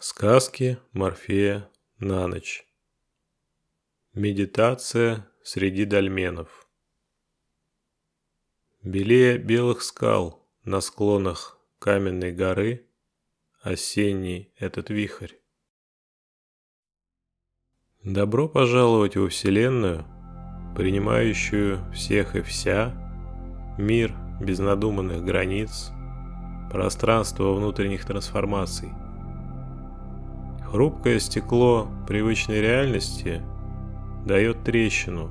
Сказки Морфея на ночь. Медитация среди дольменов. Белее белых скал на склонах каменной горы осенний этот вихрь. Добро пожаловать во Вселенную, принимающую всех и вся, мир без надуманных границ, пространство внутренних трансформаций – Хрупкое стекло привычной реальности дает трещину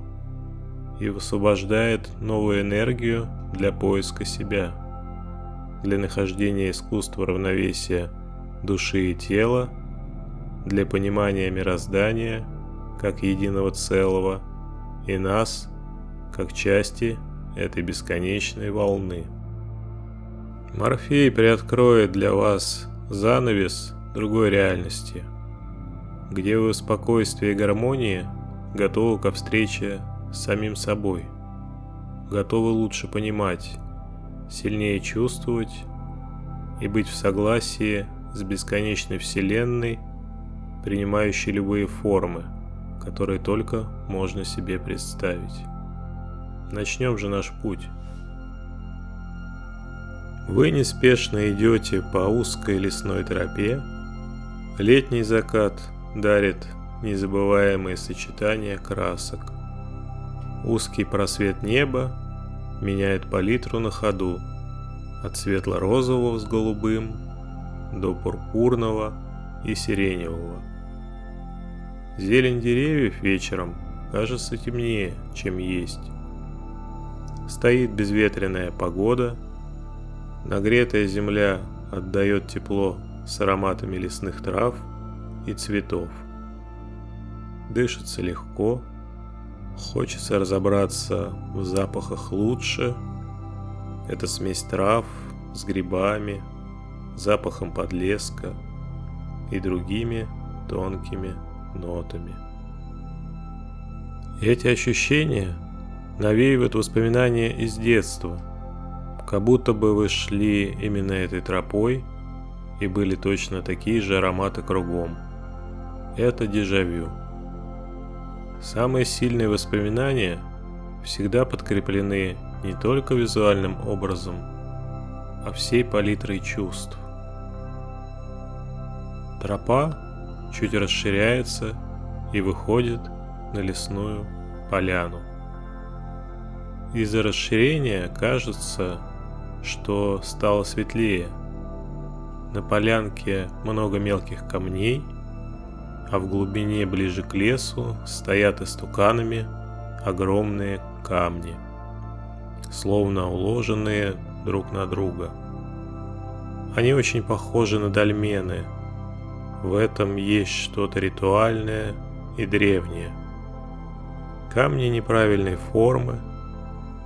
и высвобождает новую энергию для поиска себя, для нахождения искусства равновесия души и тела, для понимания мироздания как единого целого и нас как части этой бесконечной волны. Морфей приоткроет для вас занавес другой реальности, где вы в спокойствии и гармонии готовы ко встрече с самим собой, готовы лучше понимать, сильнее чувствовать и быть в согласии с бесконечной Вселенной, принимающей любые формы, которые только можно себе представить. Начнем же наш путь. Вы неспешно идете по узкой лесной тропе, Летний закат дарит незабываемые сочетания красок. Узкий просвет неба меняет палитру на ходу от светло-розового с голубым до пурпурного и сиреневого. Зелень деревьев вечером кажется темнее, чем есть. Стоит безветренная погода, нагретая земля отдает тепло с ароматами лесных трав и цветов. Дышится легко, хочется разобраться в запахах лучше. Это смесь трав с грибами, запахом подлеска и другими тонкими нотами. Эти ощущения навеивают воспоминания из детства, как будто бы вы шли именно этой тропой – и были точно такие же ароматы кругом. Это дежавю. Самые сильные воспоминания всегда подкреплены не только визуальным образом, а всей палитрой чувств. Тропа чуть расширяется и выходит на лесную поляну. Из-за расширения кажется, что стало светлее – на полянке много мелких камней, а в глубине ближе к лесу стоят истуканами огромные камни, словно уложенные друг на друга. Они очень похожи на дольмены. В этом есть что-то ритуальное и древнее. Камни неправильной формы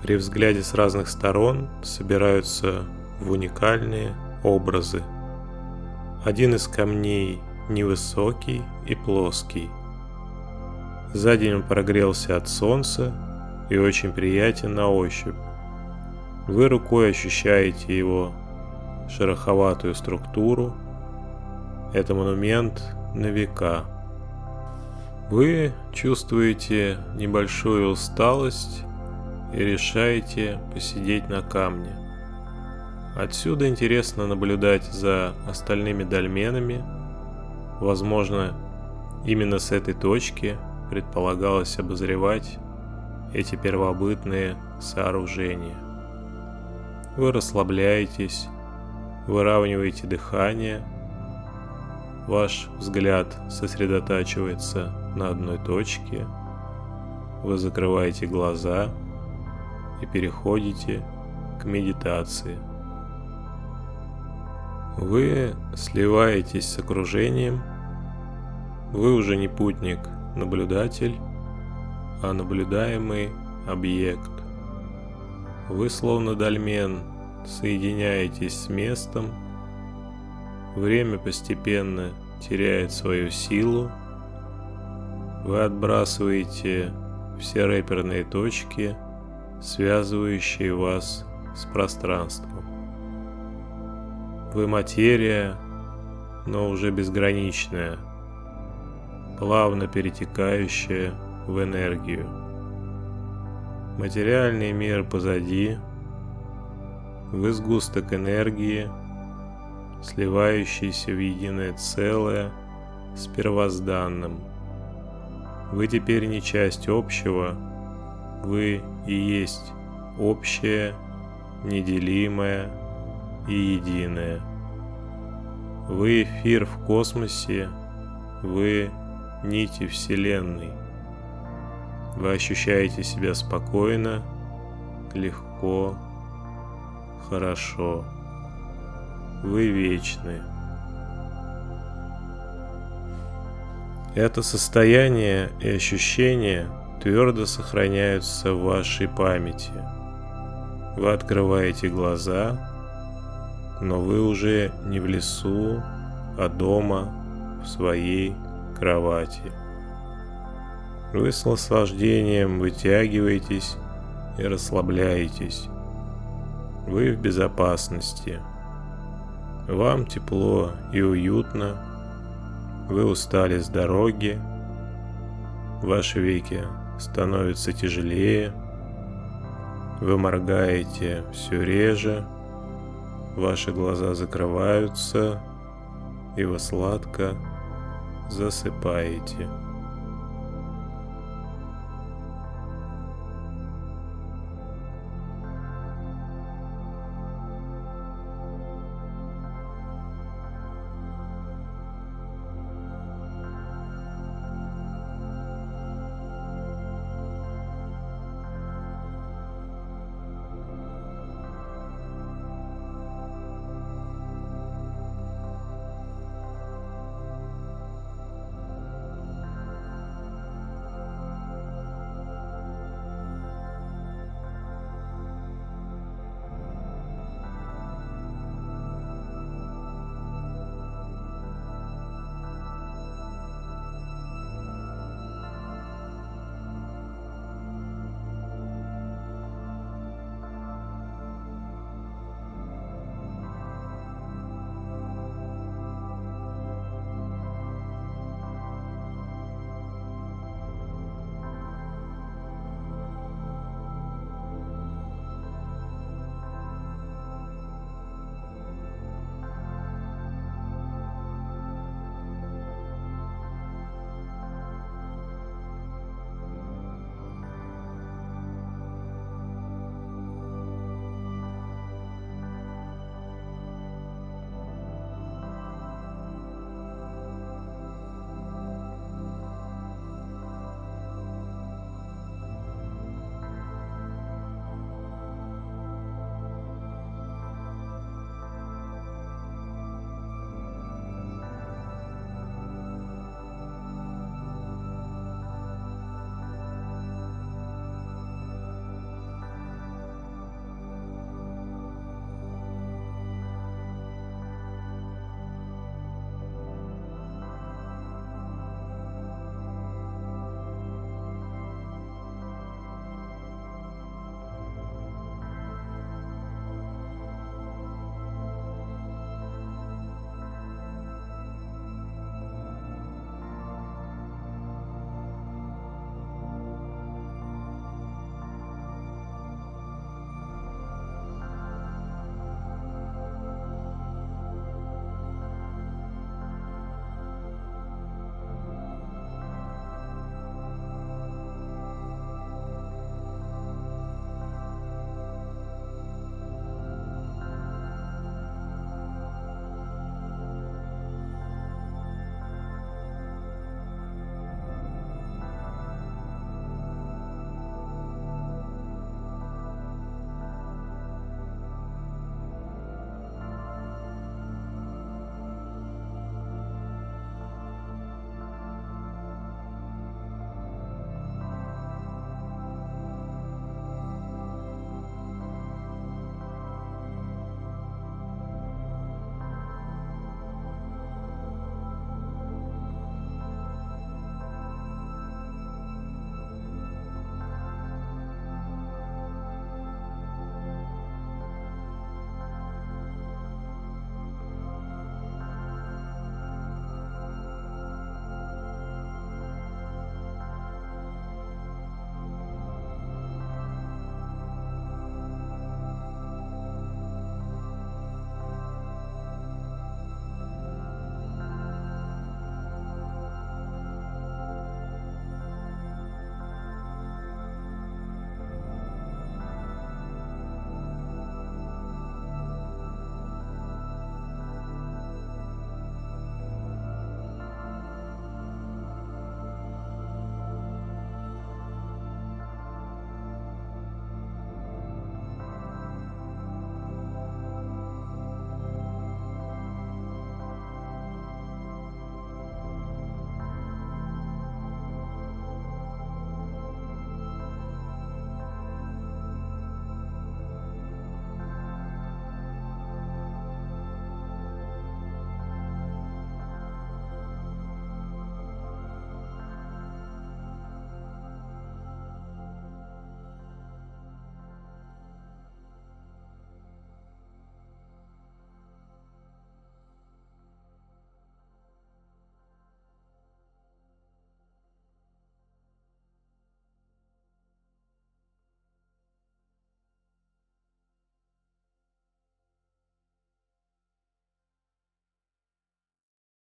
при взгляде с разных сторон собираются в уникальные образы. Один из камней невысокий и плоский. За день он прогрелся от солнца и очень приятен на ощупь. Вы рукой ощущаете его шероховатую структуру. Это монумент на века. Вы чувствуете небольшую усталость и решаете посидеть на камне. Отсюда интересно наблюдать за остальными дольменами. Возможно, именно с этой точки предполагалось обозревать эти первобытные сооружения. Вы расслабляетесь, выравниваете дыхание, ваш взгляд сосредотачивается на одной точке, вы закрываете глаза и переходите к медитации – вы сливаетесь с окружением. Вы уже не путник, наблюдатель, а наблюдаемый объект. Вы словно дольмен соединяетесь с местом. Время постепенно теряет свою силу. Вы отбрасываете все рэперные точки, связывающие вас с пространством. Вы материя, но уже безграничное, плавно перетекающее в энергию. Материальный мир позади, вы сгусток энергии, сливающийся в единое целое с первозданным. Вы теперь не часть общего, вы и есть общее, неделимое и единое. Вы эфир в космосе, вы нити Вселенной. Вы ощущаете себя спокойно, легко, хорошо. Вы вечны. Это состояние и ощущение твердо сохраняются в вашей памяти. Вы открываете глаза, но вы уже не в лесу, а дома, в своей кровати. Вы с наслаждением вытягиваетесь и расслабляетесь. Вы в безопасности. Вам тепло и уютно. Вы устали с дороги. Ваши веки становятся тяжелее. Вы моргаете все реже. Ваши глаза закрываются, и вы сладко засыпаете.